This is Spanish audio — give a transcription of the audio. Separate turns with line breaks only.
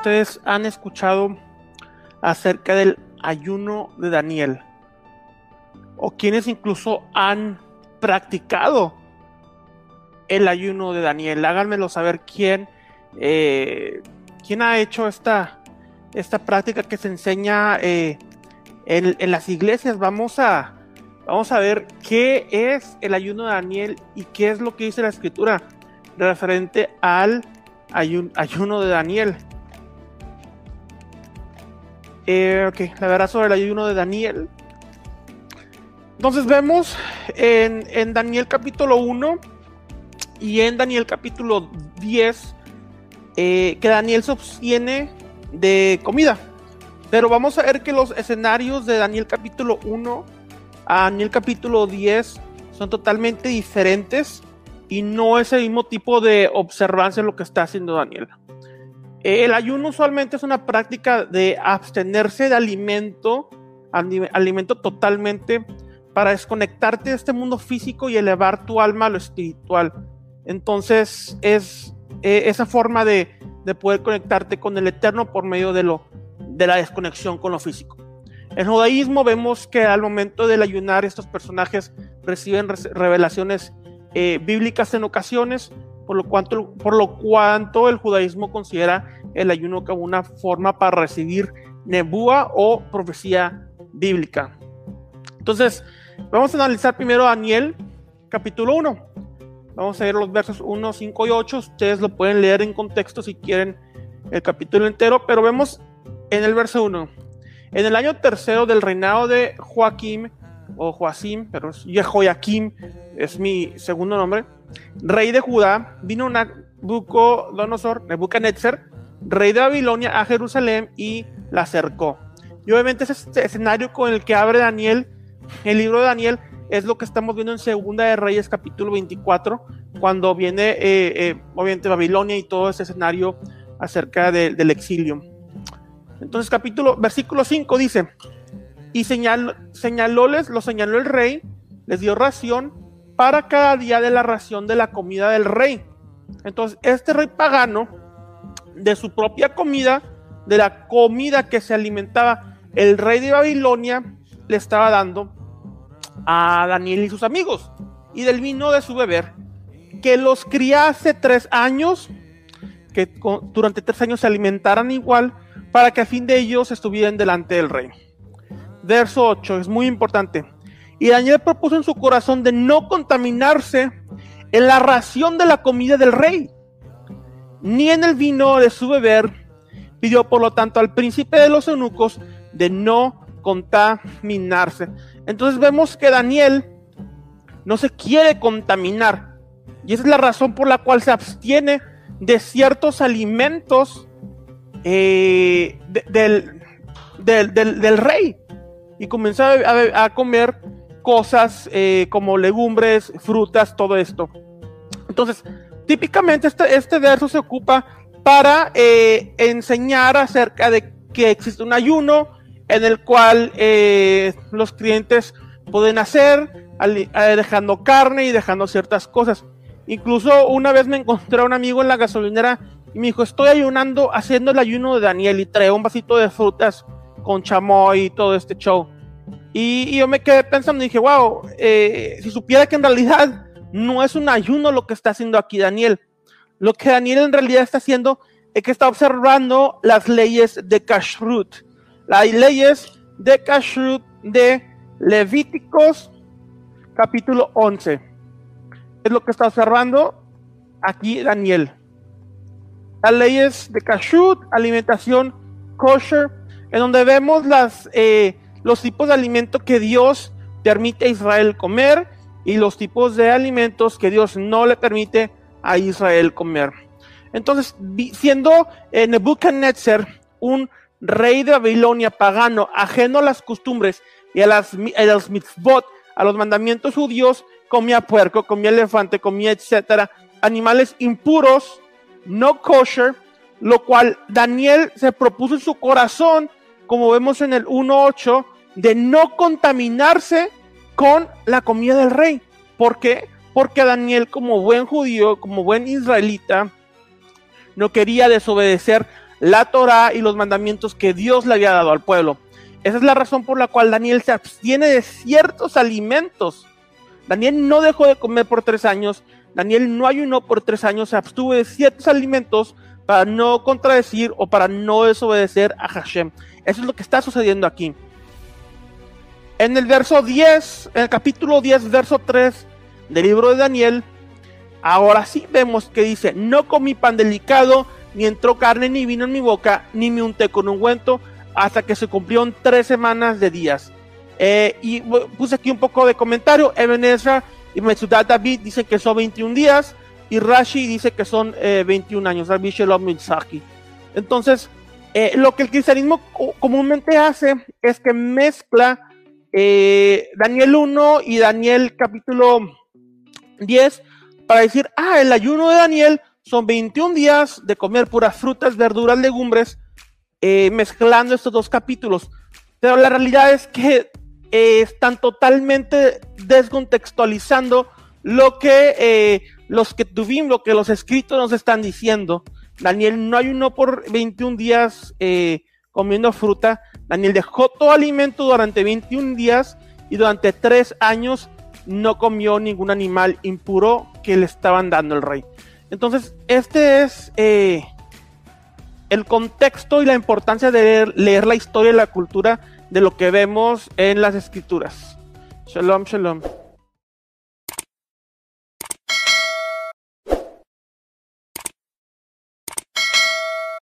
ustedes han escuchado acerca del ayuno de Daniel? ¿O quienes incluso han practicado el ayuno de Daniel? Háganmelo saber quién, eh, quién ha hecho esta, esta práctica que se enseña eh, en, las iglesias. Vamos a, vamos a ver qué es el ayuno de Daniel y qué es lo que dice la escritura referente al ayuno de Daniel. Eh, ok, la verdad sobre el ayuno de Daniel. Entonces vemos en, en Daniel capítulo 1 y en Daniel capítulo 10 eh, que Daniel se obtiene de comida. Pero vamos a ver que los escenarios de Daniel capítulo 1 a Daniel capítulo 10 son totalmente diferentes y no es el mismo tipo de observancia lo que está haciendo Daniel. El ayuno usualmente es una práctica de abstenerse de alimento, alimento totalmente para desconectarte de este mundo físico y elevar tu alma a lo espiritual. Entonces es eh, esa forma de, de, poder conectarte con el eterno por medio de, lo, de la desconexión con lo físico. En judaísmo vemos que al momento del ayunar estos personajes reciben revelaciones eh, bíblicas en ocasiones, por lo, cuanto, por lo cuanto el judaísmo considera el ayuno como una forma para recibir nebúa o profecía bíblica. Entonces, vamos a analizar primero Daniel, capítulo 1. Vamos a ver los versos 1, 5 y 8. Ustedes lo pueden leer en contexto si quieren el capítulo entero, pero vemos en el verso 1. En el año tercero del reinado de Joaquim, o Joacim, pero es Jehoiakim, es mi segundo nombre, rey de Judá, vino Nabucodonosor, Nebuchadnezzar, rey de Babilonia, a Jerusalén y la cercó. Y obviamente ese escenario con el que abre Daniel, el libro de Daniel, es lo que estamos viendo en Segunda de Reyes capítulo 24, cuando viene eh, eh, obviamente Babilonia y todo ese escenario acerca del exilio. Entonces capítulo, versículo 5 dice, y señaló, señalóles, lo señaló el rey, les dio ración para cada día de la ración de la comida del rey. Entonces, este rey pagano, de su propia comida, de la comida que se alimentaba el rey de Babilonia, le estaba dando a Daniel y sus amigos, y del vino de su beber, que los criase tres años, que durante tres años se alimentaran igual, para que a fin de ellos estuvieran delante del rey verso 8, es muy importante. Y Daniel propuso en su corazón de no contaminarse en la ración de la comida del rey, ni en el vino de su beber. Pidió por lo tanto al príncipe de los eunucos de no contaminarse. Entonces vemos que Daniel no se quiere contaminar. Y esa es la razón por la cual se abstiene de ciertos alimentos eh, del, del, del, rey y comenzó a, comer cosas eh, como legumbres, frutas, todo esto. Entonces, típicamente este, este verso se ocupa para eh, enseñar acerca de que existe un ayuno en el cual eh, los clientes pueden hacer dejando carne y dejando ciertas cosas. Incluso una vez me encontré a un amigo en la gasolinera y me dijo, estoy ayunando, haciendo el ayuno de Daniel y trae un vasito de frutas con chamoy y todo este show. Y, yo me quedé pensando y dije, wow, eh, si supiera que en realidad no es un ayuno lo que está haciendo aquí Daniel. Lo que Daniel en realidad está haciendo es que está observando las leyes de Kashrut. Las leyes de Kashrut de Levíticos capítulo 11. Es lo que está observando aquí Daniel. Las leyes de Kashrut, alimentación kosher, en donde vemos las, eh, los tipos de alimento que Dios permite a Israel comer y los tipos de alimentos que Dios no le permite a Israel comer. Entonces, siendo eh, Nebuchadnezzar un rey de Babilonia pagano, ajeno a las costumbres y a, las, mitzvot, a los mandamientos judíos, comía puerco, comía elefante, comía etcétera, animales impuros, no kosher, lo cual Daniel se propuso en su corazón como vemos en el 1.8, de no contaminarse con la comida del rey. ¿Por qué? Porque Daniel, como buen judío, como buen israelita, no quería desobedecer la Torah y los mandamientos que Dios le había dado al pueblo. Esa es la razón por la cual Daniel se abstiene de ciertos alimentos. Daniel no dejó de comer por tres años, Daniel no ayunó por tres años, se abstuvo de ciertos alimentos para no contradecir o para no desobedecer a Hashem. Eso es lo que está sucediendo aquí. En el verso 10, en el capítulo 10, verso 3 del libro de Daniel, ahora sí vemos que dice, no comí pan delicado, ni entró carne ni vino en mi boca, ni me unté con ungüento, hasta que se cumplieron tres semanas de días. Eh, y puse aquí un poco de comentario, Eben Ezra y Metsudat David dicen que son 21 días, y Rashi dice que son 21 eh, años, Rabbi Shalom Entonces, eh, lo que el cristianismo comúnmente hace es que mezcla eh, Daniel 1 y Daniel capítulo 10 para decir, ah, el ayuno de Daniel son 21 días de comer puras frutas, verduras, legumbres, eh, mezclando estos dos capítulos. Pero la realidad es que eh, están totalmente descontextualizando lo que los que tuvimos, lo que los escritos nos están diciendo. Daniel no ayunó por 21 días comiendo fruta. Daniel dejó todo alimento durante 21 días y durante 3 años no comió ningún animal impuro que le estaban dando el rey. Entonces, este es eh, el contexto y la importancia de leer, leer, la historia y la cultura de lo que vemos en las escrituras. Shalom, shalom.